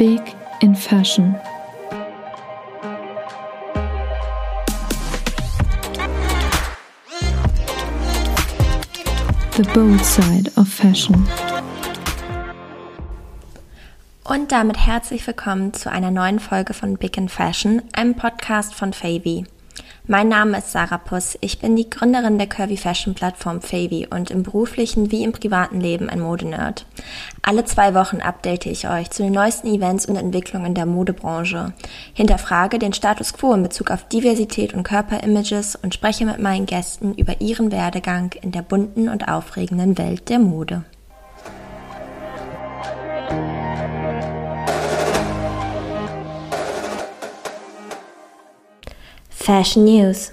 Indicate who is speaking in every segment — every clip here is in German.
Speaker 1: Big in Fashion. The bold side of fashion.
Speaker 2: Und damit herzlich willkommen zu einer neuen Folge von Big in Fashion, einem Podcast von Favy. Mein Name ist Sarah Puss. Ich bin die Gründerin der Curvy Fashion Plattform Favy und im beruflichen wie im privaten Leben ein Modenerd. Alle zwei Wochen update ich euch zu den neuesten Events und Entwicklungen der Modebranche, hinterfrage den Status quo in Bezug auf Diversität und Körperimages und spreche mit meinen Gästen über ihren Werdegang in der bunten und aufregenden Welt der Mode. Fashion News.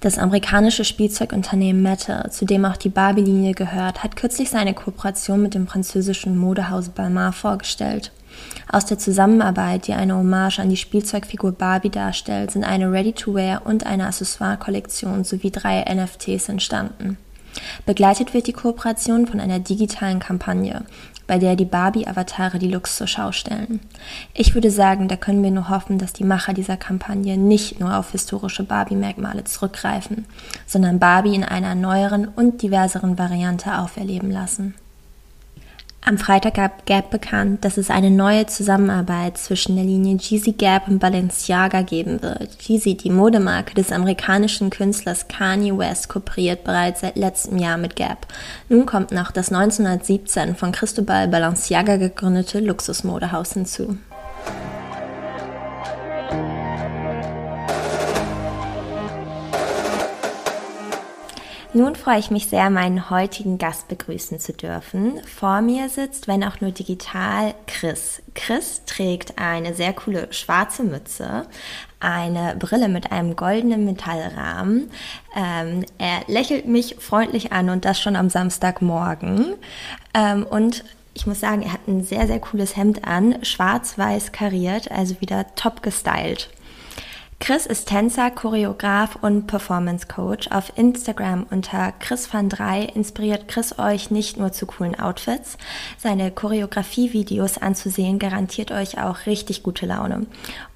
Speaker 2: Das amerikanische Spielzeugunternehmen Mette, zu dem auch die Barbie-Linie gehört, hat kürzlich seine Kooperation mit dem französischen Modehaus Balmain vorgestellt. Aus der Zusammenarbeit, die eine Hommage an die Spielzeugfigur Barbie darstellt, sind eine Ready-to-Wear und eine Accessoire-Kollektion sowie drei NFTs entstanden. Begleitet wird die Kooperation von einer digitalen Kampagne, bei der die Barbie-Avatare die Looks zur Schau stellen. Ich würde sagen, da können wir nur hoffen, dass die Macher dieser Kampagne nicht nur auf historische Barbie-Merkmale zurückgreifen, sondern Barbie in einer neueren und diverseren Variante auferleben lassen. Am Freitag gab Gap bekannt, dass es eine neue Zusammenarbeit zwischen der Linie Jeezy Gap und Balenciaga geben wird. Jeezy, die Modemarke des amerikanischen Künstlers Kanye West, kooperiert bereits seit letztem Jahr mit Gap. Nun kommt noch das 1917 von Cristobal Balenciaga gegründete Luxusmodehaus hinzu. Nun freue ich mich sehr, meinen heutigen Gast begrüßen zu dürfen. Vor mir sitzt, wenn auch nur digital, Chris. Chris trägt eine sehr coole schwarze Mütze, eine Brille mit einem goldenen Metallrahmen. Ähm, er lächelt mich freundlich an und das schon am Samstagmorgen. Ähm, und ich muss sagen, er hat ein sehr, sehr cooles Hemd an, schwarz-weiß kariert, also wieder top gestylt. Chris ist Tänzer, Choreograf und Performance Coach. Auf Instagram unter Chris van 3 inspiriert Chris euch nicht nur zu coolen Outfits. Seine Choreografie-Videos anzusehen garantiert euch auch richtig gute Laune.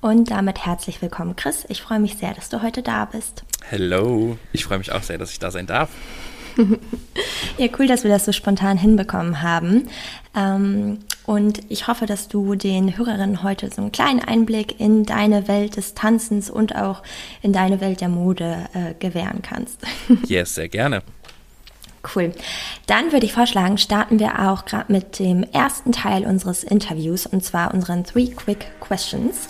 Speaker 2: Und damit herzlich willkommen, Chris. Ich freue mich sehr, dass du heute da bist.
Speaker 3: Hello. Ich freue mich auch sehr, dass ich da sein darf.
Speaker 2: ja, cool, dass wir das so spontan hinbekommen haben. Ähm, und ich hoffe, dass du den Hörerinnen heute so einen kleinen Einblick in deine Welt des Tanzens und auch in deine Welt der Mode äh, gewähren kannst.
Speaker 3: yes, sehr gerne.
Speaker 2: Cool. Dann würde ich vorschlagen, starten wir auch gerade mit dem ersten Teil unseres Interviews und zwar unseren Three Quick Questions.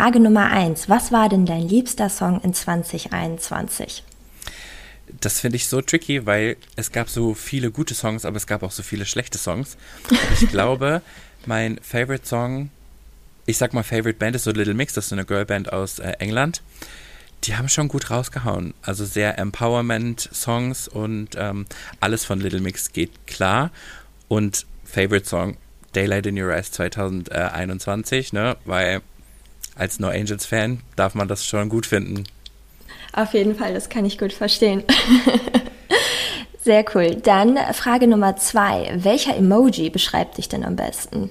Speaker 2: Frage Nummer eins. Was war denn dein liebster Song in 2021?
Speaker 3: Das finde ich so tricky, weil es gab so viele gute Songs, aber es gab auch so viele schlechte Songs. Und ich glaube, mein Favorite Song, ich sag mal Favorite Band ist so Little Mix, das ist so eine Girlband aus äh, England. Die haben schon gut rausgehauen. Also sehr Empowerment-Songs und ähm, alles von Little Mix geht klar. Und Favorite Song Daylight in Your Eyes 2021, ne? Weil als No Angels Fan darf man das schon gut finden.
Speaker 2: Auf jeden Fall, das kann ich gut verstehen. Sehr cool. Dann Frage Nummer zwei. Welcher Emoji beschreibt dich denn am besten?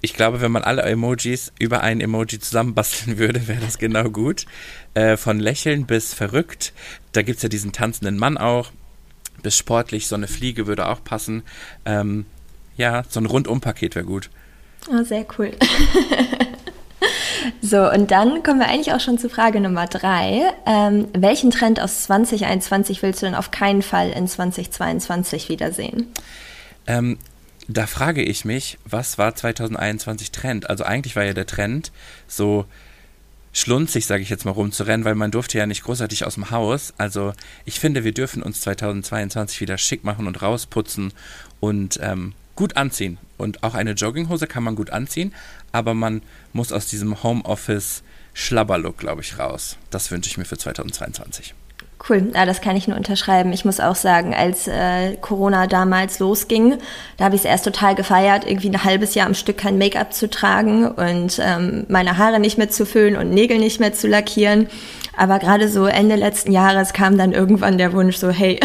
Speaker 3: Ich glaube, wenn man alle Emojis über ein Emoji zusammenbasteln würde, wäre das genau gut. Äh, von Lächeln bis verrückt. Da gibt es ja diesen tanzenden Mann auch. Bis sportlich, so eine Fliege würde auch passen. Ähm, ja, so ein Rundumpaket wäre gut.
Speaker 2: Oh, sehr cool. so, und dann kommen wir eigentlich auch schon zu Frage Nummer drei. Ähm, welchen Trend aus 2021 willst du denn auf keinen Fall in 2022 wiedersehen?
Speaker 3: Ähm, da frage ich mich, was war 2021 Trend? Also eigentlich war ja der Trend so schlunzig, sage ich jetzt mal, rumzurennen, weil man durfte ja nicht großartig aus dem Haus. Also ich finde, wir dürfen uns 2022 wieder schick machen und rausputzen und ähm, gut anziehen. Und auch eine Jogginghose kann man gut anziehen, aber man muss aus diesem Homeoffice Schlabberlook, glaube ich, raus. Das wünsche ich mir für 2022.
Speaker 2: Cool, ja, das kann ich nur unterschreiben. Ich muss auch sagen, als äh, Corona damals losging, da habe ich es erst total gefeiert, irgendwie ein halbes Jahr am Stück kein Make-up zu tragen und ähm, meine Haare nicht mehr zu füllen und Nägel nicht mehr zu lackieren. Aber gerade so Ende letzten Jahres kam dann irgendwann der Wunsch so, hey,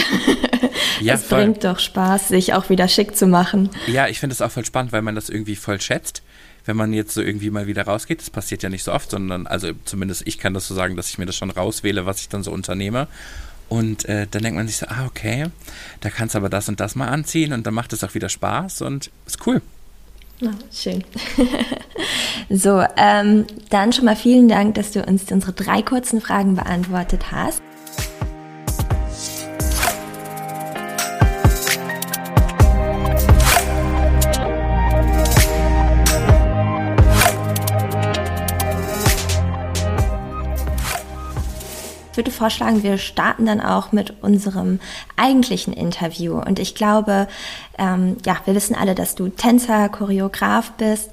Speaker 2: ja, es voll. bringt doch Spaß, sich auch wieder schick zu machen.
Speaker 3: Ja, ich finde es auch voll spannend, weil man das irgendwie voll schätzt wenn man jetzt so irgendwie mal wieder rausgeht. Das passiert ja nicht so oft, sondern also zumindest ich kann das so sagen, dass ich mir das schon rauswähle, was ich dann so unternehme. Und äh, dann denkt man sich so, ah, okay, da kannst du aber das und das mal anziehen und dann macht es auch wieder Spaß und ist cool.
Speaker 2: Oh, schön. so, ähm, dann schon mal vielen Dank, dass du uns unsere drei kurzen Fragen beantwortet hast. Würde vorschlagen, wir starten dann auch mit unserem eigentlichen Interview. Und ich glaube, ähm, ja, wir wissen alle, dass du Tänzer, Choreograf bist.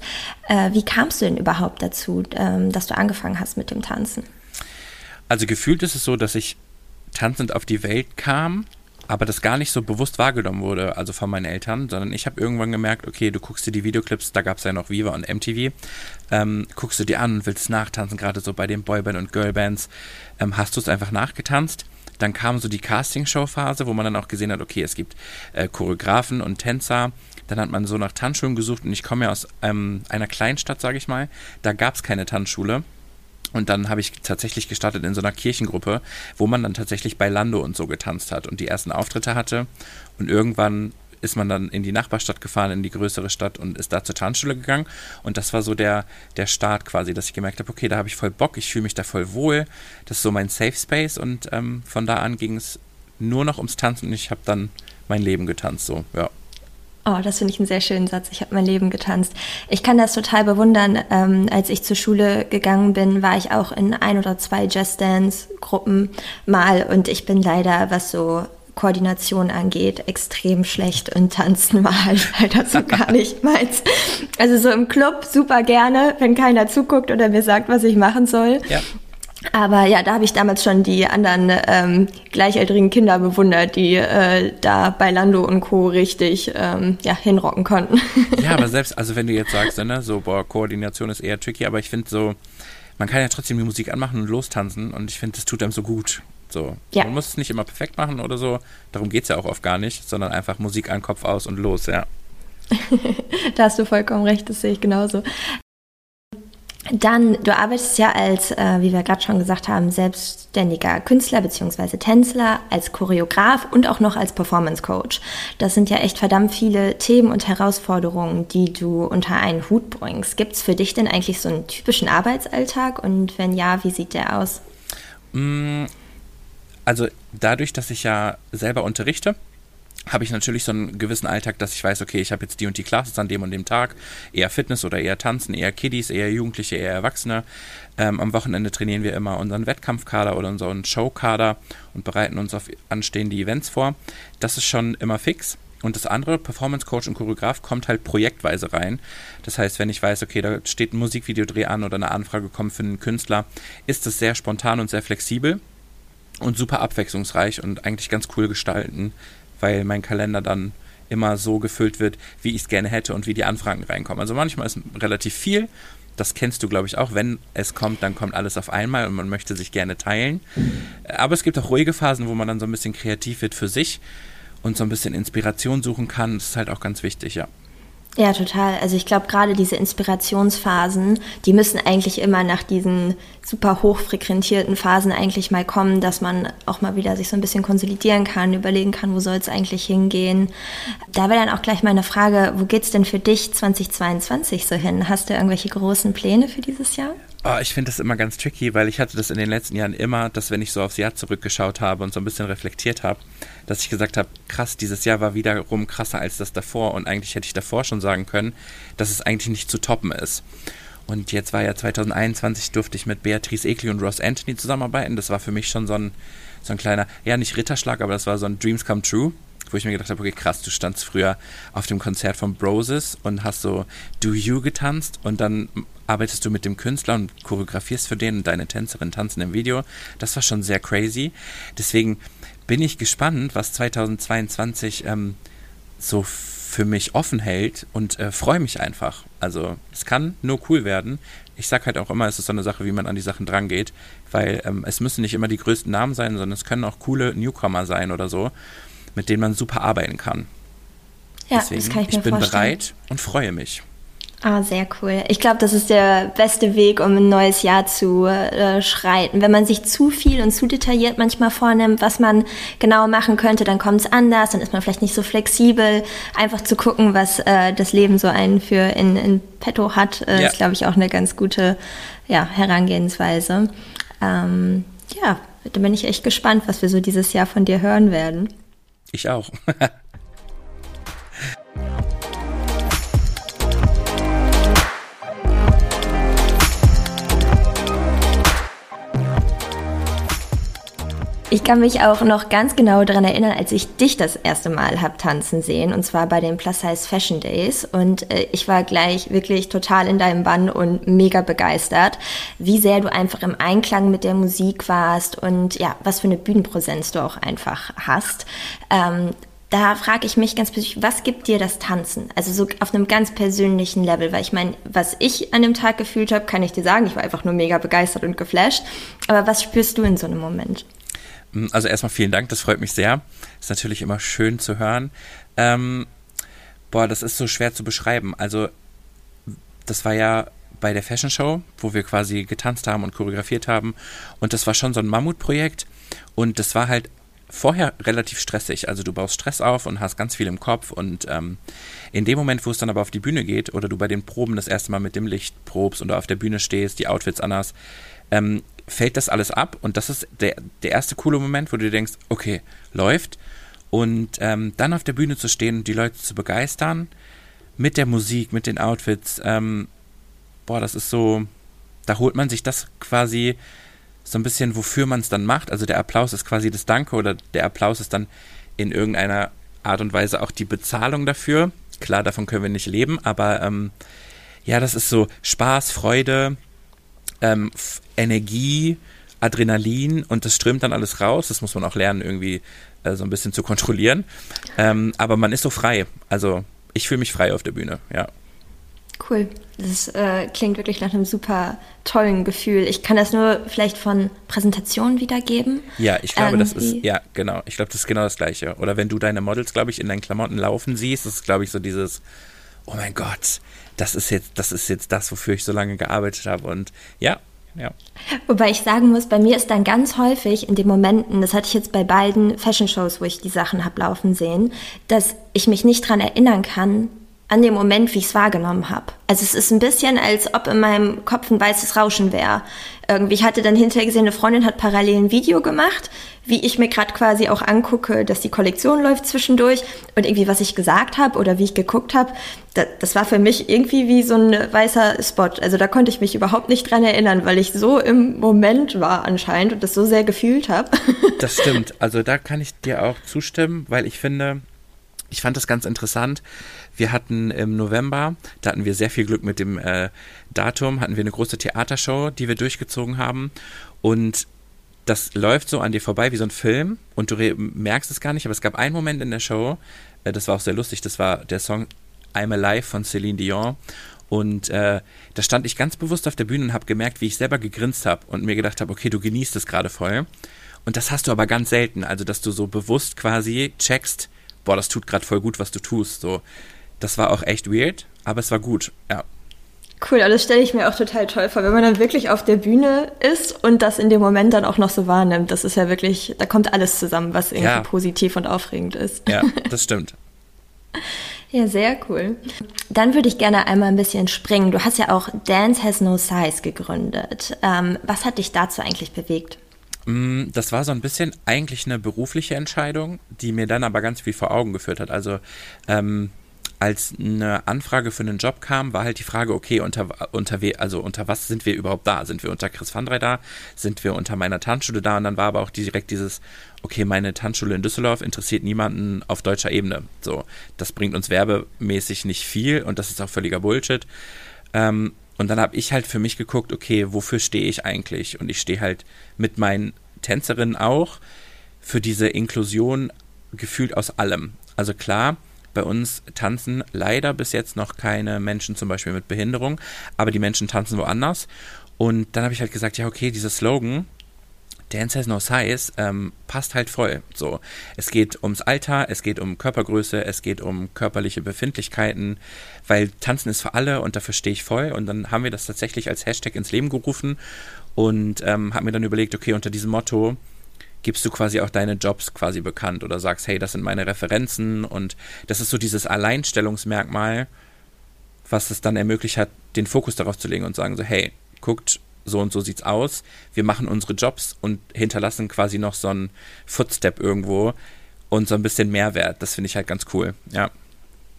Speaker 2: Äh, wie kamst du denn überhaupt dazu, ähm, dass du angefangen hast mit dem Tanzen?
Speaker 3: Also gefühlt ist es so, dass ich tanzend auf die Welt kam aber das gar nicht so bewusst wahrgenommen wurde, also von meinen Eltern, sondern ich habe irgendwann gemerkt, okay, du guckst dir die Videoclips, da gab es ja noch Viva und MTV, ähm, guckst du dir an und willst nachtanzen, gerade so bei den Boyband- und Girlbands, ähm, hast du es einfach nachgetanzt. Dann kam so die Castingshow-Phase, wo man dann auch gesehen hat, okay, es gibt äh, Choreografen und Tänzer. Dann hat man so nach Tanzschulen gesucht und ich komme ja aus ähm, einer Kleinstadt, sage ich mal. Da gab es keine Tanzschule. Und dann habe ich tatsächlich gestartet in so einer Kirchengruppe, wo man dann tatsächlich bei Lando und so getanzt hat und die ersten Auftritte hatte. Und irgendwann ist man dann in die Nachbarstadt gefahren, in die größere Stadt und ist da zur Tanzschule gegangen. Und das war so der, der Start quasi, dass ich gemerkt habe, okay, da habe ich voll Bock, ich fühle mich da voll wohl. Das ist so mein Safe Space und ähm, von da an ging es nur noch ums Tanzen und ich habe dann mein Leben getanzt, so, ja.
Speaker 2: Oh, das finde ich einen sehr schönen Satz. Ich habe mein Leben getanzt. Ich kann das total bewundern. Ähm, als ich zur Schule gegangen bin, war ich auch in ein oder zwei Just Dance-Gruppen mal und ich bin leider, was so Koordination angeht, extrem schlecht und tanzen war halt leider so gar nicht meins. Also so im Club super gerne, wenn keiner zuguckt oder mir sagt, was ich machen soll. Ja. Aber ja, da habe ich damals schon die anderen ähm, gleichaltrigen Kinder bewundert, die äh, da bei Lando und Co. richtig ähm, ja, hinrocken konnten.
Speaker 3: Ja, aber selbst, also wenn du jetzt sagst, ne, so, boah, Koordination ist eher tricky, aber ich finde so, man kann ja trotzdem die Musik anmachen und lostanzen und ich finde, das tut einem so gut. So. Ja. Man muss es nicht immer perfekt machen oder so, darum geht es ja auch oft gar nicht, sondern einfach Musik an, Kopf aus und los, ja.
Speaker 2: da hast du vollkommen recht, das sehe ich genauso. Dann, du arbeitest ja als, äh, wie wir gerade schon gesagt haben, selbstständiger Künstler bzw. Tänzler, als Choreograf und auch noch als Performance Coach. Das sind ja echt verdammt viele Themen und Herausforderungen, die du unter einen Hut bringst. Gibt es für dich denn eigentlich so einen typischen Arbeitsalltag und wenn ja, wie sieht der aus?
Speaker 3: Mm, also dadurch, dass ich ja selber unterrichte, habe ich natürlich so einen gewissen Alltag, dass ich weiß, okay, ich habe jetzt die und die Classes an dem und dem Tag, eher Fitness oder eher Tanzen, eher Kiddies, eher Jugendliche, eher Erwachsene. Ähm, am Wochenende trainieren wir immer unseren Wettkampfkader oder unseren Showkader und bereiten uns auf anstehende Events vor. Das ist schon immer fix. Und das andere, Performance Coach und Choreograf, kommt halt projektweise rein. Das heißt, wenn ich weiß, okay, da steht ein Musikvideodreh an oder eine Anfrage kommt für einen Künstler, ist das sehr spontan und sehr flexibel und super abwechslungsreich und eigentlich ganz cool gestalten, weil mein Kalender dann immer so gefüllt wird, wie ich es gerne hätte und wie die Anfragen reinkommen. Also manchmal ist relativ viel. Das kennst du, glaube ich, auch. Wenn es kommt, dann kommt alles auf einmal und man möchte sich gerne teilen. Aber es gibt auch ruhige Phasen, wo man dann so ein bisschen kreativ wird für sich und so ein bisschen Inspiration suchen kann. Das ist halt auch ganz wichtig, ja.
Speaker 2: Ja, total. Also ich glaube, gerade diese Inspirationsphasen, die müssen eigentlich immer nach diesen super hochfrequentierten Phasen eigentlich mal kommen, dass man auch mal wieder sich so ein bisschen konsolidieren kann, überlegen kann, wo soll es eigentlich hingehen. Da wäre dann auch gleich meine Frage, wo geht's denn für dich 2022 so hin? Hast du irgendwelche großen Pläne für dieses Jahr?
Speaker 3: Oh, ich finde das immer ganz tricky, weil ich hatte das in den letzten Jahren immer, dass wenn ich so aufs Jahr zurückgeschaut habe und so ein bisschen reflektiert habe, dass ich gesagt habe, krass, dieses Jahr war wiederum krasser als das davor und eigentlich hätte ich davor schon sagen können, dass es eigentlich nicht zu toppen ist. Und jetzt war ja 2021, durfte ich mit Beatrice Egli und Ross Anthony zusammenarbeiten. Das war für mich schon so ein, so ein kleiner, ja nicht Ritterschlag, aber das war so ein Dreams Come True. Wo ich mir gedacht habe, okay, krass, du standst früher auf dem Konzert von Broses und hast so Do You getanzt und dann arbeitest du mit dem Künstler und choreografierst für den und deine Tänzerin tanzen im Video. Das war schon sehr crazy. Deswegen bin ich gespannt, was 2022 ähm, so für mich offen hält und äh, freue mich einfach. Also es kann nur cool werden. Ich sage halt auch immer, es ist so eine Sache, wie man an die Sachen drangeht, weil ähm, es müssen nicht immer die größten Namen sein, sondern es können auch coole Newcomer sein oder so, mit denen man super arbeiten kann.
Speaker 2: Ja,
Speaker 3: Deswegen,
Speaker 2: das kann ich mir
Speaker 3: ich bin
Speaker 2: vorstellen.
Speaker 3: bereit und freue mich.
Speaker 2: Ah, sehr cool. Ich glaube, das ist der beste Weg, um ein neues Jahr zu äh, schreiten. Wenn man sich zu viel und zu detailliert manchmal vornimmt, was man genau machen könnte, dann kommt es anders, dann ist man vielleicht nicht so flexibel. Einfach zu gucken, was äh, das Leben so einen für in, in petto hat, äh,
Speaker 3: Ja.
Speaker 2: ist, glaube ich, auch eine ganz gute ja, Herangehensweise. Ähm, ja, da bin ich echt gespannt, was wir so dieses Jahr von dir hören werden.
Speaker 3: Ich auch.
Speaker 2: Ich kann mich auch noch ganz genau daran erinnern, als ich dich das erste Mal hab tanzen sehen, und zwar bei den Plus Size Fashion Days. Und äh, ich war gleich wirklich total in deinem Bann und mega begeistert, wie sehr du einfach im Einklang mit der Musik warst und ja, was für eine Bühnenpräsenz du auch einfach hast. Ähm, da frage ich mich ganz persönlich, was gibt dir das Tanzen? Also so auf einem ganz persönlichen Level, weil ich meine, was ich an dem Tag gefühlt habe, kann ich dir sagen, ich war einfach nur mega begeistert und geflasht. Aber was spürst du in so einem Moment?
Speaker 3: Also erstmal vielen Dank, das freut mich sehr. Ist natürlich immer schön zu hören. Ähm, boah, das ist so schwer zu beschreiben. Also das war ja bei der Fashion Show, wo wir quasi getanzt haben und choreografiert haben. Und das war schon so ein Mammutprojekt. Und das war halt vorher relativ stressig. Also du baust Stress auf und hast ganz viel im Kopf. Und ähm, in dem Moment, wo es dann aber auf die Bühne geht oder du bei den Proben das erste Mal mit dem Licht probst und du auf der Bühne stehst, die Outfits anders, ähm, fällt das alles ab. Und das ist der, der erste coole Moment, wo du denkst, okay, läuft. Und ähm, dann auf der Bühne zu stehen und die Leute zu begeistern mit der Musik, mit den Outfits, ähm, boah, das ist so, da holt man sich das quasi so ein bisschen, wofür man es dann macht. Also der Applaus ist quasi das Danke oder der Applaus ist dann in irgendeiner Art und Weise auch die Bezahlung dafür. Klar, davon können wir nicht leben, aber ähm, ja, das ist so Spaß, Freude, ähm, Energie, Adrenalin und das strömt dann alles raus. Das muss man auch lernen, irgendwie äh, so ein bisschen zu kontrollieren. Ähm, aber man ist so frei. Also ich fühle mich frei auf der Bühne, ja.
Speaker 2: Cool. Das äh, klingt wirklich nach einem super tollen Gefühl. Ich kann das nur vielleicht von Präsentationen wiedergeben.
Speaker 3: Ja, ich glaube, das ist,
Speaker 2: Irgendwie-
Speaker 3: ja, genau. Ich glaube, das ist genau das Gleiche. Oder wenn du deine Models, glaube ich, in deinen Klamotten laufen siehst, das ist, glaube ich, so dieses, oh mein Gott, das ist jetzt, das ist jetzt das, wofür ich so lange gearbeitet habe. Und ja, ja.
Speaker 2: Wobei ich sagen muss, bei mir ist dann ganz häufig in den Momenten, das hatte ich jetzt bei beiden Fashion-Shows, wo ich die Sachen hab laufen sehen, dass ich mich nicht dran erinnern kann, an dem Moment, wie ich es wahrgenommen habe. Also es ist ein bisschen, als ob in meinem Kopf ein weißes Rauschen wäre. Irgendwie, ich hatte dann hinterher gesehen, eine Freundin hat parallel ein Video gemacht, wie ich mir gerade quasi auch angucke, dass die Kollektion läuft zwischendurch und irgendwie, was ich gesagt habe oder wie ich geguckt habe, das, das war für mich irgendwie wie so ein weißer Spot. Also da konnte ich mich überhaupt nicht dran erinnern, weil ich so im Moment war anscheinend und das so sehr gefühlt habe.
Speaker 3: Das stimmt. Also da kann ich dir auch zustimmen, weil ich finde, ich fand das ganz interessant. Wir hatten im November, da hatten wir sehr viel Glück mit dem äh, Datum, hatten wir eine große Theatershow, die wir durchgezogen haben. Und das läuft so an dir vorbei wie so ein Film und du merkst es gar nicht, aber es gab einen Moment in der Show, äh, das war auch sehr lustig, das war der Song I'm Alive von Celine Dion. Und äh, da stand ich ganz bewusst auf der Bühne und habe gemerkt, wie ich selber gegrinst habe und mir gedacht habe, okay, du genießt es gerade voll. Und das hast du aber ganz selten, also dass du so bewusst quasi checkst, boah, das tut gerade voll gut, was du tust. So, das war auch echt weird, aber es war gut. Ja,
Speaker 2: Cool, aber das stelle ich mir auch total toll vor, wenn man dann wirklich auf der Bühne ist und das in dem Moment dann auch noch so wahrnimmt. Das ist ja wirklich, da kommt alles zusammen, was irgendwie
Speaker 3: Ja.
Speaker 2: positiv und aufregend ist.
Speaker 3: ja, das stimmt.
Speaker 2: Ja, sehr cool. Dann würde ich gerne einmal ein bisschen springen. Du hast ja auch Dance Has No Size gegründet. Ähm, was hat dich dazu eigentlich bewegt?
Speaker 3: Mm, Das war so ein bisschen eigentlich eine berufliche Entscheidung, die mir dann aber ganz viel vor Augen geführt hat. Also ähm, als eine Anfrage für einen Job kam, war halt die Frage, okay, unter, unter, also unter was sind wir überhaupt da? Sind wir unter Chris van Drey da? Sind wir unter meiner Tanzschule da? Und dann war aber auch direkt dieses, okay, meine Tanzschule in Düsseldorf interessiert niemanden auf deutscher Ebene. So, das bringt uns werbemäßig nicht viel und das ist auch völliger Bullshit. Ähm, und dann habe ich halt für mich geguckt, okay, wofür stehe ich eigentlich? Und ich stehe halt mit meinen Tänzerinnen auch für diese Inklusion gefühlt aus allem. Also klar, bei uns tanzen leider bis jetzt noch keine Menschen zum Beispiel mit Behinderung, aber die Menschen tanzen woanders. Und dann habe ich halt gesagt, ja, okay, dieser Slogan, Dance has no size, ähm, passt halt voll. So, es geht ums Alter, es geht um Körpergröße, es geht um körperliche Befindlichkeiten, weil Tanzen ist für alle und dafür stehe ich voll. Und dann haben wir das tatsächlich als Hashtag ins Leben gerufen und ähm, haben mir dann überlegt, okay, unter diesem Motto gibst du quasi auch deine Jobs quasi bekannt oder sagst, hey, das sind meine Referenzen und das ist so dieses Alleinstellungsmerkmal, was es dann ermöglicht hat, den Fokus darauf zu legen und sagen so, hey, guckt, so und so sieht's aus. Wir machen unsere Jobs und hinterlassen quasi noch so einen Footstep irgendwo und so ein bisschen Mehrwert. Das finde ich halt ganz cool, ja.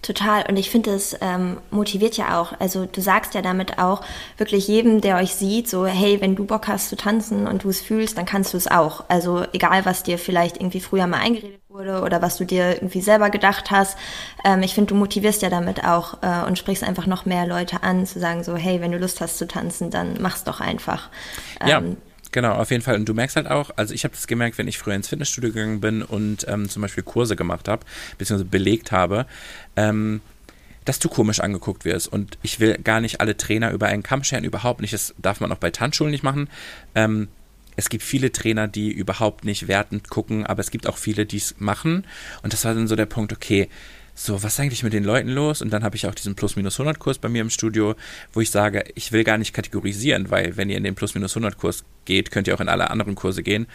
Speaker 2: Total. Und ich finde, es ähm, motiviert ja auch. Also du sagst ja damit auch wirklich jedem, der euch sieht, so, hey, wenn du Bock hast zu tanzen und du es fühlst, dann kannst du es auch. Also egal, was dir vielleicht irgendwie früher mal eingeredet wurde oder was du dir irgendwie selber gedacht hast. Ähm, ich finde, du motivierst ja damit auch äh, und sprichst einfach noch mehr Leute an, zu sagen so, hey, wenn du Lust hast zu tanzen, dann mach's doch einfach.
Speaker 3: Ähm, ja. Genau, auf jeden Fall. Und du merkst halt auch, also ich habe das gemerkt, wenn ich früher ins Fitnessstudio gegangen bin und ähm, zum Beispiel Kurse gemacht habe, beziehungsweise belegt habe, ähm, dass du komisch angeguckt wirst. Und ich will gar nicht alle Trainer über einen Kamm scheren, überhaupt nicht. Das darf man auch bei Tanzschulen nicht machen. Ähm, es gibt viele Trainer, die überhaupt nicht wertend gucken, aber es gibt auch viele, die es machen. Und das war dann so der Punkt, okay, so, was ist eigentlich mit den Leuten los? Und dann habe ich auch diesen Plus-Minus-100-Kurs bei mir im Studio, wo ich sage, ich will gar nicht kategorisieren, weil wenn ihr in den Plus-Minus-100-Kurs geht, könnt ihr auch in alle anderen Kurse gehen.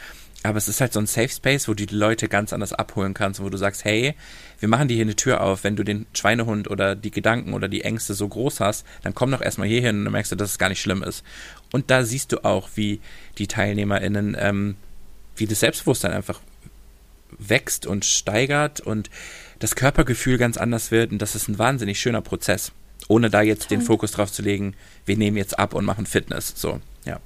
Speaker 3: Aber es ist halt so ein Safe Space, wo du die Leute ganz anders abholen kannst, wo du sagst, hey, wir machen dir hier eine Tür auf. Wenn du den Schweinehund oder die Gedanken oder die Ängste so groß hast, dann komm doch erstmal hier hin und dann merkst du, dass es gar nicht schlimm ist. Und da siehst du auch, wie die TeilnehmerInnen, ähm, wie das Selbstbewusstsein einfach wächst und steigert und das Körpergefühl ganz anders wird und das ist ein wahnsinnig schöner Prozess. Ohne da jetzt den Fokus drauf zu legen, wir nehmen jetzt ab und machen Fitness. So, ja.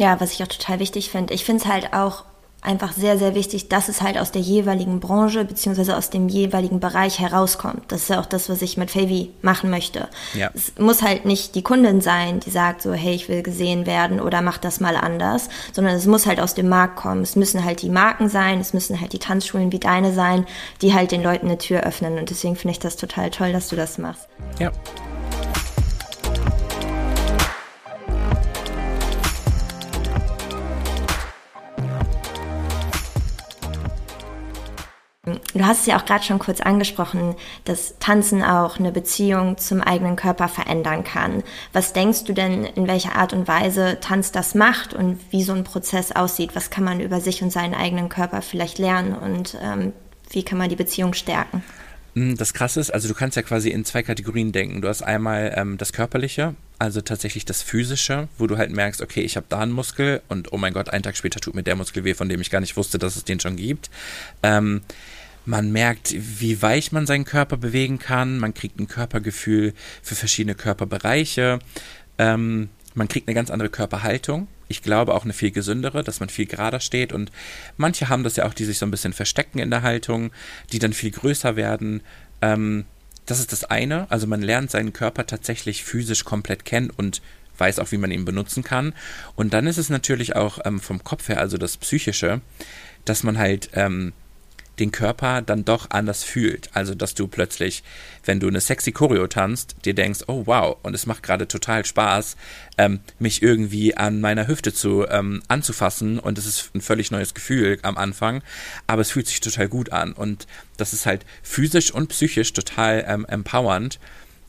Speaker 2: Ja, was ich auch total wichtig finde. Ich finde es halt auch einfach sehr, sehr wichtig, dass es halt aus der jeweiligen Branche beziehungsweise aus dem jeweiligen Bereich herauskommt. Das ist ja auch das, was ich mit Favy machen möchte. Ja. Es muss halt nicht die Kundin sein, die sagt so, hey, ich will gesehen werden oder mach das mal anders, sondern es muss halt aus dem Markt kommen. Es müssen halt die Marken sein, es müssen halt die Tanzschulen wie deine sein, die halt den Leuten eine Tür öffnen. Und deswegen finde ich das total toll, dass du das machst.
Speaker 3: Ja.
Speaker 2: Du hast es ja auch gerade schon kurz angesprochen, dass Tanzen auch eine Beziehung zum eigenen Körper verändern kann. Was denkst du denn, in welcher Art und Weise Tanz das macht und wie so ein Prozess aussieht? Was kann man über sich und seinen eigenen Körper vielleicht lernen und ähm, wie kann man die Beziehung stärken?
Speaker 3: Hm, das Krasse ist, also du kannst ja quasi in zwei Kategorien denken. Du hast einmal ähm, das Körperliche, also tatsächlich das Physische, wo du halt merkst, okay, ich habe da einen Muskel und oh mein Gott, einen Tag später tut mir der Muskel weh, von dem ich gar nicht wusste, dass es den schon gibt. Ähm, man merkt, wie weich man seinen Körper bewegen kann. Man kriegt ein Körpergefühl für verschiedene Körperbereiche. Ähm, man kriegt eine ganz andere Körperhaltung. Ich glaube auch eine viel gesündere, dass man viel gerader steht. Und manche haben das ja auch, die sich so ein bisschen verstecken in der Haltung, die dann viel größer werden. Ähm, das ist das eine. Also man lernt seinen Körper tatsächlich physisch komplett kennen und weiß auch, wie man ihn benutzen kann. Und dann ist es natürlich auch ähm, vom Kopf her, also das Psychische, dass man halt ähm, den Körper dann doch anders fühlt. Also, dass du plötzlich, wenn du eine sexy Choreo tanzt, dir denkst, oh wow, und es macht gerade total Spaß, ähm, mich irgendwie an meiner Hüfte zu ähm, anzufassen und es ist ein völlig neues Gefühl am Anfang, aber es fühlt sich total gut an und das ist halt physisch und psychisch total ähm, empowernd,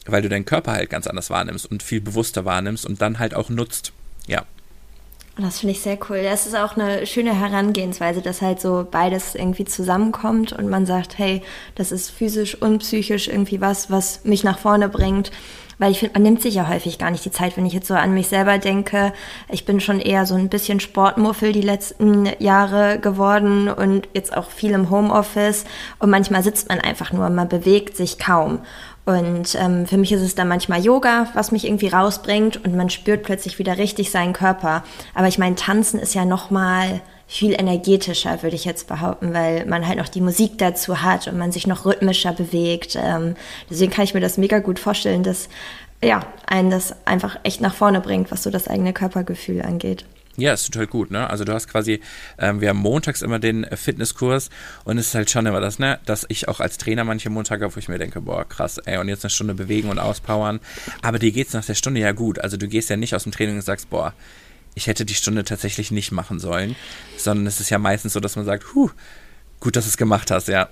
Speaker 3: weil du deinen Körper halt ganz anders wahrnimmst und viel bewusster wahrnimmst und dann halt auch nutzt. Ja.
Speaker 2: Das finde ich sehr cool. Das ist auch eine schöne Herangehensweise, dass halt so beides irgendwie zusammenkommt und man sagt, hey, das ist physisch und psychisch irgendwie was, was mich nach vorne bringt, Weil ich finde, man nimmt sich ja häufig gar nicht die Zeit, wenn ich jetzt so an mich selber denke. Ich bin schon eher so ein bisschen Sportmuffel die letzten Jahre geworden und jetzt auch viel im Homeoffice. Und manchmal sitzt man einfach nur, man bewegt sich kaum. Und ähm, für mich ist es dann manchmal Yoga, was mich irgendwie rausbringt und man spürt plötzlich wieder richtig seinen Körper. Aber ich meine, Tanzen ist ja noch mal viel energetischer, würde ich jetzt behaupten, weil man halt noch die Musik dazu hat und man sich noch rhythmischer bewegt. Ähm, deswegen kann ich mir das mega gut vorstellen, dass ja, einen das einfach echt nach vorne bringt, was so das eigene Körpergefühl angeht.
Speaker 3: Ja, ist total gut, ne? Also du hast quasi, ähm, wir haben montags immer den Fitnesskurs und es ist halt schon immer das, ne, dass ich auch als Trainer manche Montage habe, wo ich mir denke, boah, krass, ey, und jetzt eine Stunde bewegen und auspowern. Aber dir geht's nach der Stunde ja gut. Also du gehst ja nicht aus dem Training und sagst, boah, ich hätte die Stunde tatsächlich nicht machen sollen, sondern es ist ja meistens so, dass man sagt, huh, gut, dass du es gemacht hast, ja.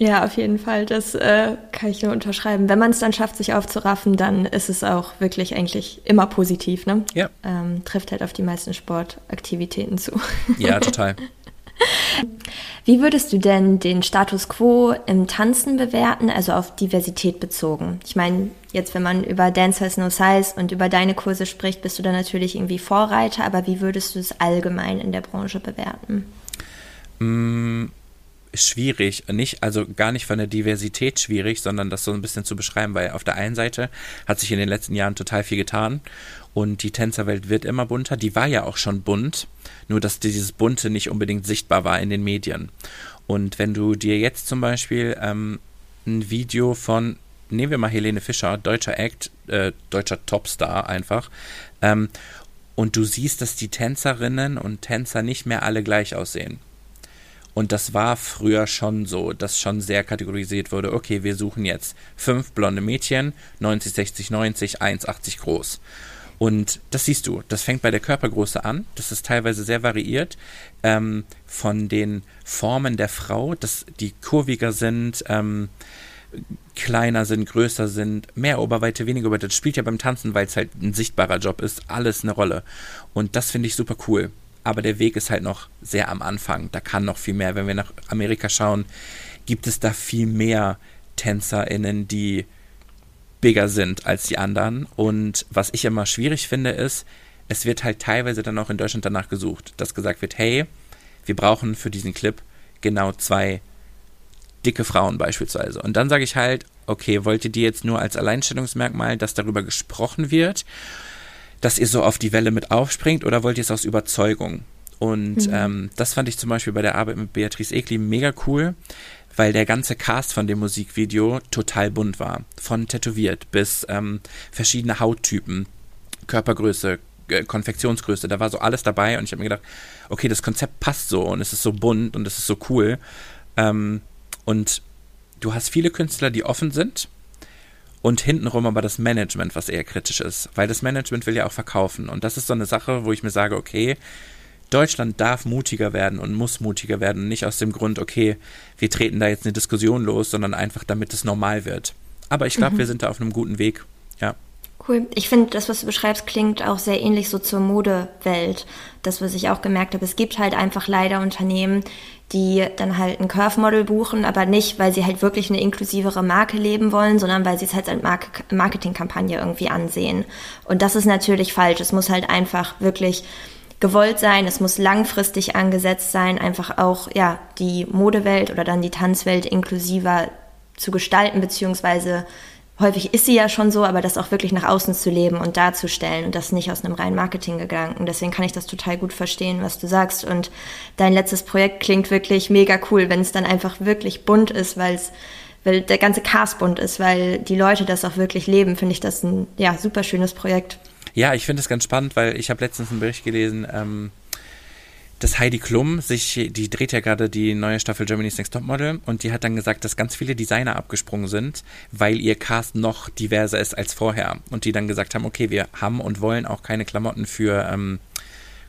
Speaker 2: Ja, auf jeden Fall. Das äh, kann ich nur unterschreiben. Wenn man es dann schafft, sich aufzuraffen, dann ist es auch wirklich eigentlich immer positiv. Ne?
Speaker 3: Ja.
Speaker 2: Ähm, trifft halt auf die meisten Sportaktivitäten zu.
Speaker 3: Ja, total.
Speaker 2: Wie würdest du denn den Status quo im Tanzen bewerten, also auf Diversität bezogen? Ich meine, jetzt wenn man über Dance Has No Size und über deine Kurse spricht, bist du da natürlich irgendwie Vorreiter, aber wie würdest du es allgemein in der Branche bewerten?
Speaker 3: Mm, schwierig, nicht, also gar nicht von der Diversität schwierig, sondern das so ein bisschen zu beschreiben, weil auf der einen Seite hat sich in den letzten Jahren total viel getan und die Tänzerwelt wird immer bunter. Die war ja auch schon bunt, nur dass dieses Bunte nicht unbedingt sichtbar war in den Medien. Und wenn du dir jetzt zum Beispiel ähm, ein Video von, nehmen wir mal Helene Fischer, deutscher Act, äh, deutscher Topstar einfach, ähm, und du siehst, dass die Tänzerinnen und Tänzer nicht mehr alle gleich aussehen. Und das war früher schon so, dass schon sehr kategorisiert wurde, okay, wir suchen jetzt fünf blonde Mädchen, 90, 60, 90, 1,80 groß. Und das siehst du, das fängt bei der Körpergröße an, das ist teilweise sehr variiert ähm, von den Formen der Frau, dass die kurviger sind, ähm, kleiner sind, größer sind, mehr Oberweite, weniger Oberweite. Das spielt ja beim Tanzen, weil es halt ein sichtbarer Job ist, alles eine Rolle. Und das finde ich super cool. Aber der Weg ist halt noch sehr am Anfang. Da kann noch viel mehr. Wenn wir nach Amerika schauen, gibt es da viel mehr TänzerInnen, die bigger sind als die anderen. Und was ich immer schwierig finde, ist, es wird halt teilweise dann auch in Deutschland danach gesucht, dass gesagt wird, hey, wir brauchen für diesen Clip genau zwei dicke Frauen beispielsweise. Und dann sage ich halt, okay, wollt ihr die jetzt nur als Alleinstellungsmerkmal, dass darüber gesprochen wird, dass ihr so auf die Welle mit aufspringt oder wollt ihr es aus Überzeugung? Und mhm. ähm, das fand ich zum Beispiel bei der Arbeit mit Beatrice Egli mega cool, weil der ganze Cast von dem Musikvideo total bunt war. Von tätowiert bis ähm, verschiedene Hauttypen, Körpergröße, äh, Konfektionsgröße, da war so alles dabei und ich habe mir gedacht, okay, das Konzept passt so und es ist so bunt und es ist so cool. Ähm, und du hast viele Künstler, die offen sind und hintenrum aber das Management, was eher kritisch ist, weil das Management will ja auch verkaufen und das ist so eine Sache, wo ich mir sage, okay, Deutschland darf mutiger werden und muss mutiger werden. Nicht aus dem Grund, okay, wir treten da jetzt eine Diskussion los, sondern einfach, damit es normal wird. Aber ich glaube, mhm. wir sind da auf einem guten Weg. Ja.
Speaker 2: Cool. Ich finde, das, was du beschreibst, klingt auch sehr ähnlich so zur Modewelt. Das, was ich auch gemerkt habe. Es gibt halt einfach leider Unternehmen, die dann halt ein Curve-Model buchen, aber nicht, weil sie halt wirklich eine inklusivere Marke leben wollen, sondern weil sie es halt als Marketingkampagne irgendwie ansehen. Und das ist natürlich falsch. Es muss halt einfach wirklich gewollt sein, es muss langfristig angesetzt sein, einfach auch ja die Modewelt oder dann die Tanzwelt inklusiver zu gestalten, beziehungsweise häufig ist sie ja schon so, aber das auch wirklich nach außen zu leben und darzustellen und das nicht aus einem reinen Marketinggedanken. Deswegen kann ich das total gut verstehen, was du sagst. Und dein letztes Projekt klingt wirklich mega cool, wenn es dann einfach wirklich bunt ist, weil es weil der ganze Cast bunt ist, weil die Leute das auch wirklich leben, finde ich das ein ja, super schönes Projekt.
Speaker 3: Ja, ich finde es ganz spannend, weil ich habe letztens einen Bericht gelesen, ähm, dass Heidi Klum sich, die dreht ja gerade die neue Staffel Germany's Next Topmodel und die hat dann gesagt, dass ganz viele Designer abgesprungen sind, weil ihr Cast noch diverser ist als vorher und die dann gesagt haben, okay, wir haben und wollen auch keine Klamotten für ähm,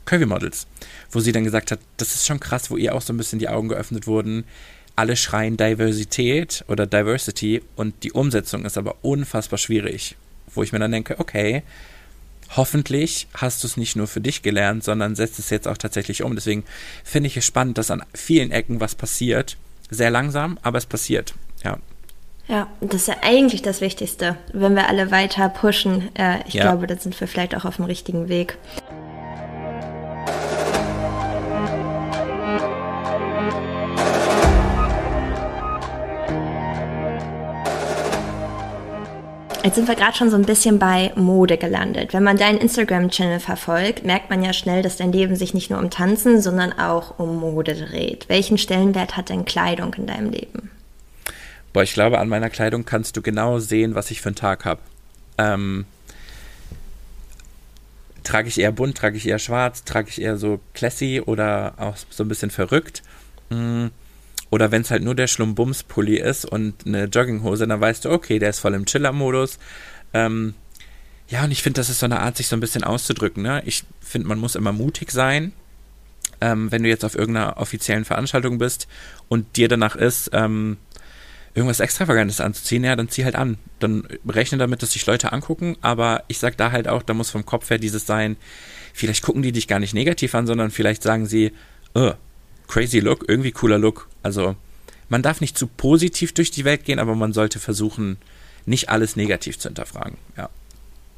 Speaker 3: Curvy Models, wo sie dann gesagt hat, das ist schon krass, wo ihr auch so ein bisschen die Augen geöffnet wurden. Alle schreien Diversität oder Diversity und die Umsetzung ist aber unfassbar schwierig, wo ich mir dann denke, okay, hoffentlich hast du es nicht nur für dich gelernt, sondern setzt es jetzt auch tatsächlich um. Deswegen finde ich es spannend, dass an vielen Ecken was passiert. Sehr langsam, aber es passiert. Ja.
Speaker 2: Ja, das ist ja eigentlich das Wichtigste, wenn wir alle weiter pushen. Äh, ich ja. glaube, da sind wir vielleicht auch auf dem richtigen Weg. Jetzt sind wir gerade schon so ein bisschen bei Mode gelandet. Wenn man deinen Instagram-Channel verfolgt, merkt man ja schnell, dass dein Leben sich nicht nur um Tanzen, sondern auch um Mode dreht. Welchen Stellenwert hat denn Kleidung in deinem Leben?
Speaker 3: Boah, ich glaube, an meiner Kleidung kannst du genau sehen, was ich für einen Tag habe. Ähm, trage ich eher bunt, trage ich eher schwarz, trage ich eher so classy oder auch so ein bisschen verrückt. Mm, oder wenn es halt nur der Schlumbums-Pulli ist und eine Jogginghose, dann weißt du, okay, der ist voll im Chiller-Modus. Ähm, ja, und ich finde, das ist so eine Art, sich so ein bisschen auszudrücken. Ne? Ich finde, man muss immer mutig sein. Ähm, wenn du jetzt auf irgendeiner offiziellen Veranstaltung bist und dir danach ist, ähm, irgendwas Extravagantes anzuziehen, ja, dann zieh halt an. Dann rechne damit, dass sich Leute angucken, aber ich sag da halt auch, da muss vom Kopf her dieses sein, vielleicht gucken die dich gar nicht negativ an, sondern vielleicht sagen sie, oh, crazy Look, irgendwie cooler Look. Also man darf nicht zu positiv durch die Welt gehen, aber man sollte versuchen, nicht alles negativ zu hinterfragen, ja.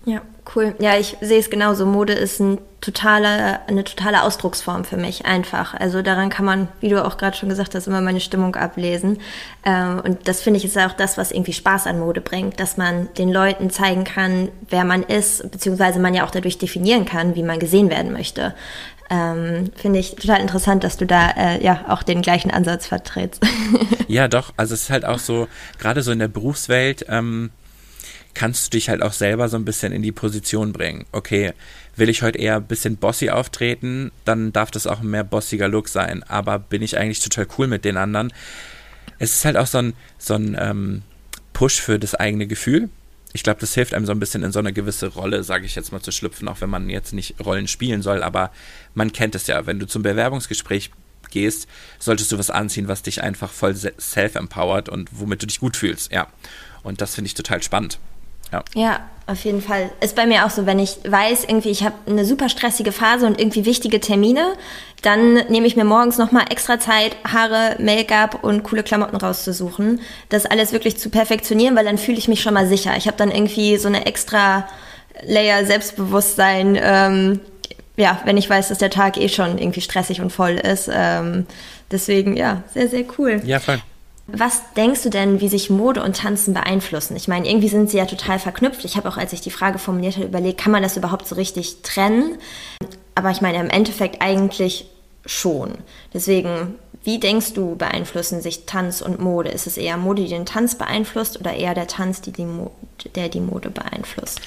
Speaker 2: Ja, cool. Ja, ich sehe es genauso. Mode ist ein totale, eine totale Ausdrucksform für mich, einfach. Also daran kann man, wie du auch gerade schon gesagt hast, immer meine Stimmung ablesen. Ähm, und das finde ich ist auch das, was irgendwie Spaß an Mode bringt, dass man den Leuten zeigen kann, wer man ist, beziehungsweise man ja auch dadurch definieren kann, wie man gesehen werden möchte. Ähm, finde ich total interessant, dass du da äh, ja auch den gleichen Ansatz vertrittst.
Speaker 3: ja, doch. Also es ist halt auch so, gerade so in der Berufswelt, ähm, kannst du dich halt auch selber so ein bisschen in die Position bringen. Okay, will ich heute eher ein bisschen bossy auftreten, dann darf das auch ein mehr bossiger Look sein. Aber bin ich eigentlich total cool mit den anderen? Es ist halt auch so ein, so ein ähm, Push für das eigene Gefühl. Ich glaube, das hilft einem so ein bisschen in so eine gewisse Rolle, sage ich jetzt mal, zu schlüpfen, auch wenn man jetzt nicht Rollen spielen soll. Aber man kennt es ja, wenn du zum Bewerbungsgespräch gehst, solltest du was anziehen, was dich einfach voll self-empowert und womit du dich gut fühlst. Ja. Und das finde ich total spannend.
Speaker 2: Ja. ja, auf jeden Fall. Ist bei mir auch so, wenn ich weiß, irgendwie, ich habe eine super stressige Phase und irgendwie wichtige Termine, dann nehme ich mir morgens nochmal extra Zeit, Haare, Make-up und coole Klamotten rauszusuchen. Das alles wirklich zu perfektionieren, weil dann fühle ich mich schon mal sicher. Ich habe dann irgendwie so eine extra Layer Selbstbewusstsein, ähm, ja, wenn ich weiß, dass der Tag eh schon irgendwie stressig und voll ist. Ähm, deswegen, ja, sehr, sehr cool.
Speaker 3: Ja, voll.
Speaker 2: Was denkst du denn, wie sich Mode und Tanzen beeinflussen? Ich meine, irgendwie sind sie ja total verknüpft. Ich habe auch, als ich die Frage formuliert habe, überlegt, kann man das überhaupt so richtig trennen? Aber ich meine, im Endeffekt eigentlich schon. Deswegen, wie denkst du, beeinflussen sich Tanz und Mode? Ist es eher Mode, die den Tanz beeinflusst oder eher der Tanz, die die Mode, der die Mode beeinflusst?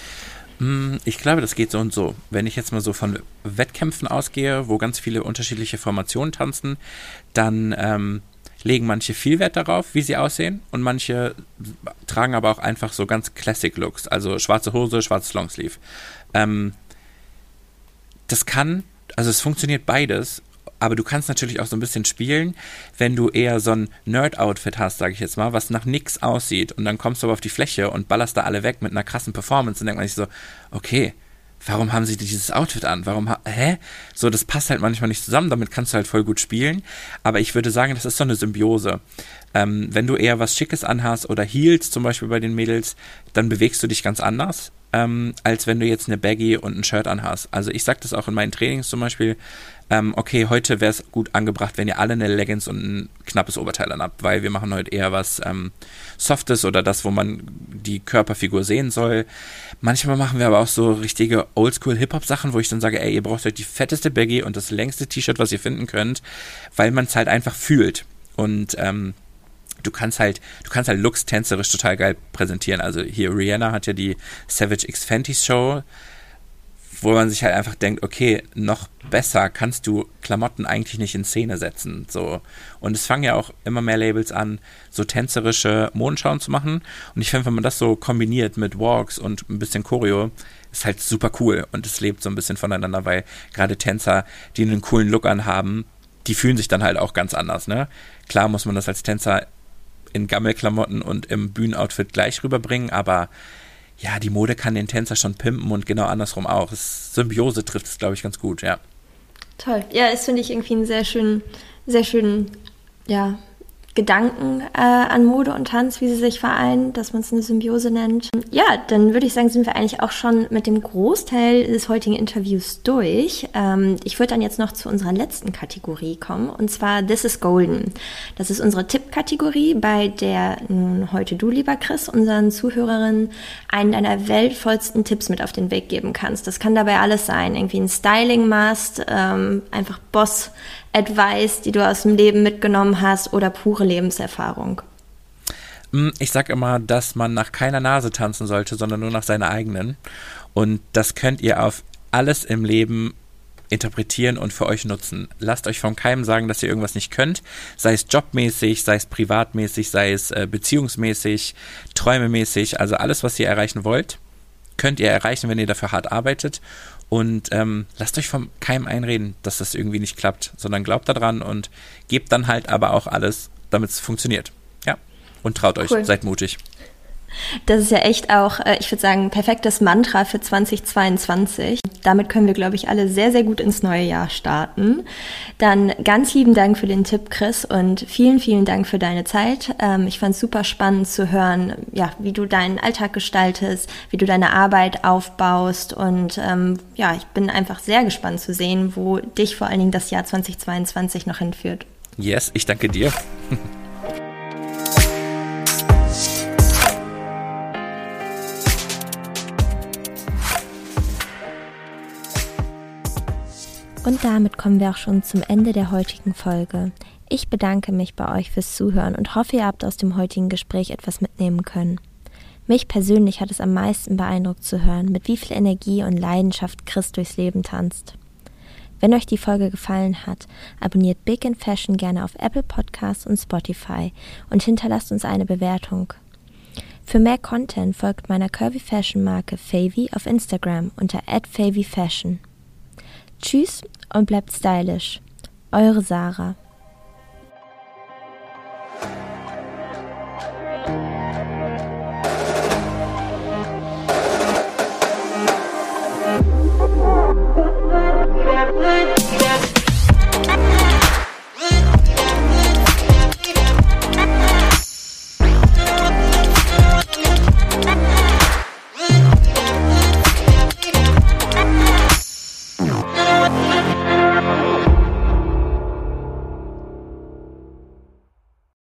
Speaker 3: Hm, ich glaube, das geht so und so. Wenn ich jetzt mal so von Wettkämpfen ausgehe, wo ganz viele unterschiedliche Formationen tanzen, dann ähm, legen manche viel Wert darauf, wie sie aussehen und manche tragen aber auch einfach so ganz Classic Looks, also schwarze Hose, schwarzes Longsleeve. Ähm, das kann, also es funktioniert beides, aber du kannst natürlich auch so ein bisschen spielen, wenn du eher so ein Nerd-Outfit hast, sage ich jetzt mal, was nach nix aussieht und dann kommst du aber auf die Fläche und ballerst da alle weg mit einer krassen Performance und denkt man sich so, okay, warum haben sie dieses Outfit an? Warum, hä? So, das passt halt manchmal nicht zusammen, damit kannst du halt voll gut spielen. Aber ich würde sagen, das ist so eine Symbiose. Ähm, wenn du eher was Schickes anhast oder Heels zum Beispiel bei den Mädels, dann bewegst du dich ganz anders, ähm, als wenn du jetzt eine Baggy und ein Shirt anhast. Also ich sage das auch in meinen Trainings zum Beispiel, ähm, okay, heute wäre es gut angebracht, wenn ihr alle eine Leggings und ein knappes Oberteil anhabt, weil wir machen heute eher was ähm, Softes oder das, wo man die Körperfigur sehen soll. Manchmal machen wir aber auch so richtige Oldschool-Hip-Hop-Sachen, wo ich dann sage, ey, ihr braucht euch die fetteste Baggy und das längste T-Shirt, was ihr finden könnt, weil man es halt einfach fühlt. Und ähm, du kannst halt, du kannst halt Looks tänzerisch total geil präsentieren. Also hier Rihanna hat ja die Savage X Fenty Show wo man sich halt einfach denkt, okay, noch besser kannst du Klamotten eigentlich nicht in Szene setzen. So. Und es fangen ja auch immer mehr Labels an, so tänzerische Modenschauen zu machen. Und ich finde, wenn man das so kombiniert mit Walks und ein bisschen Choreo, ist halt super cool. Und es lebt so ein bisschen voneinander, weil gerade Tänzer, die einen coolen Look anhaben, die fühlen sich dann halt auch ganz anders, ne? Klar muss man das als Tänzer in Gammelklamotten und im Bühnenoutfit gleich rüberbringen, aber ja, die Mode kann den Tänzer schon pimpen und genau andersrum auch. Das Symbiose trifft es, glaube ich, ganz gut, ja.
Speaker 2: Toll. Ja, das finde ich irgendwie einen sehr schönen, sehr schönen, ja, Gedanken äh, an Mode und Tanz, wie sie sich vereinen, dass man es eine Symbiose nennt. Ja, dann würde ich sagen, sind wir eigentlich auch schon mit dem Großteil des heutigen Interviews durch. Ähm, ich würde dann jetzt noch zu unserer letzten Kategorie kommen, und zwar This is Golden. Das ist unsere Tippkategorie, bei der nun heute du, lieber Chris, unseren Zuhörerinnen einen deiner weltvollsten Tipps mit auf den Weg geben kannst. Das kann dabei alles sein, irgendwie ein Styling-Mast, ähm, einfach Boss- Advice, die du aus dem Leben mitgenommen hast oder pure Lebenserfahrung?
Speaker 3: Mm, ich sage immer, dass man nach keiner Nase tanzen sollte, sondern nur nach seiner eigenen. Und das könnt ihr auf alles im Leben interpretieren und für euch nutzen. Lasst euch von keinem sagen, dass ihr irgendwas nicht könnt, sei es jobmäßig, sei es privatmäßig, sei es äh, beziehungsmäßig, träumemäßig, also alles, was ihr erreichen wollt, könnt ihr erreichen, wenn ihr dafür hart arbeitet. Und ähm, lasst euch vom Keim einreden, dass das irgendwie nicht klappt, sondern glaubt daran und gebt dann halt aber auch alles, damit es funktioniert. Ja. Und traut euch, cool. seid mutig.
Speaker 2: Das ist ja echt auch, äh, ich würde sagen, perfektes Mantra für 2022. Damit können wir, glaube ich, alle sehr, sehr gut ins neue Jahr starten. Dann ganz lieben Dank für den Tipp, Chris, und vielen, vielen Dank für deine Zeit. Ähm, ich fand es super spannend zu hören, ja, wie du deinen Alltag gestaltest, wie du deine Arbeit aufbaust. Und ähm, ja, ich bin einfach sehr gespannt zu sehen, wo dich vor allen Dingen das Jahr 2022 noch hinführt.
Speaker 3: Yes, ich danke dir.
Speaker 2: Und damit kommen wir auch schon zum Ende der heutigen Folge. Ich bedanke mich bei euch fürs Zuhören und hoffe, ihr habt aus dem heutigen Gespräch etwas mitnehmen können. Mich persönlich hat es am meisten beeindruckt zu hören, mit wie viel Energie und Leidenschaft Chris durchs Leben tanzt. Wenn euch die Folge gefallen hat, abonniert Big in Fashion gerne auf Apple Podcasts und Spotify und hinterlasst uns eine Bewertung. Für mehr Content folgt meiner Curvy Fashion Marke Favy auf Instagram unter @favyfashion. Tschüss und bleibt stylisch. Eure Sarah. Good.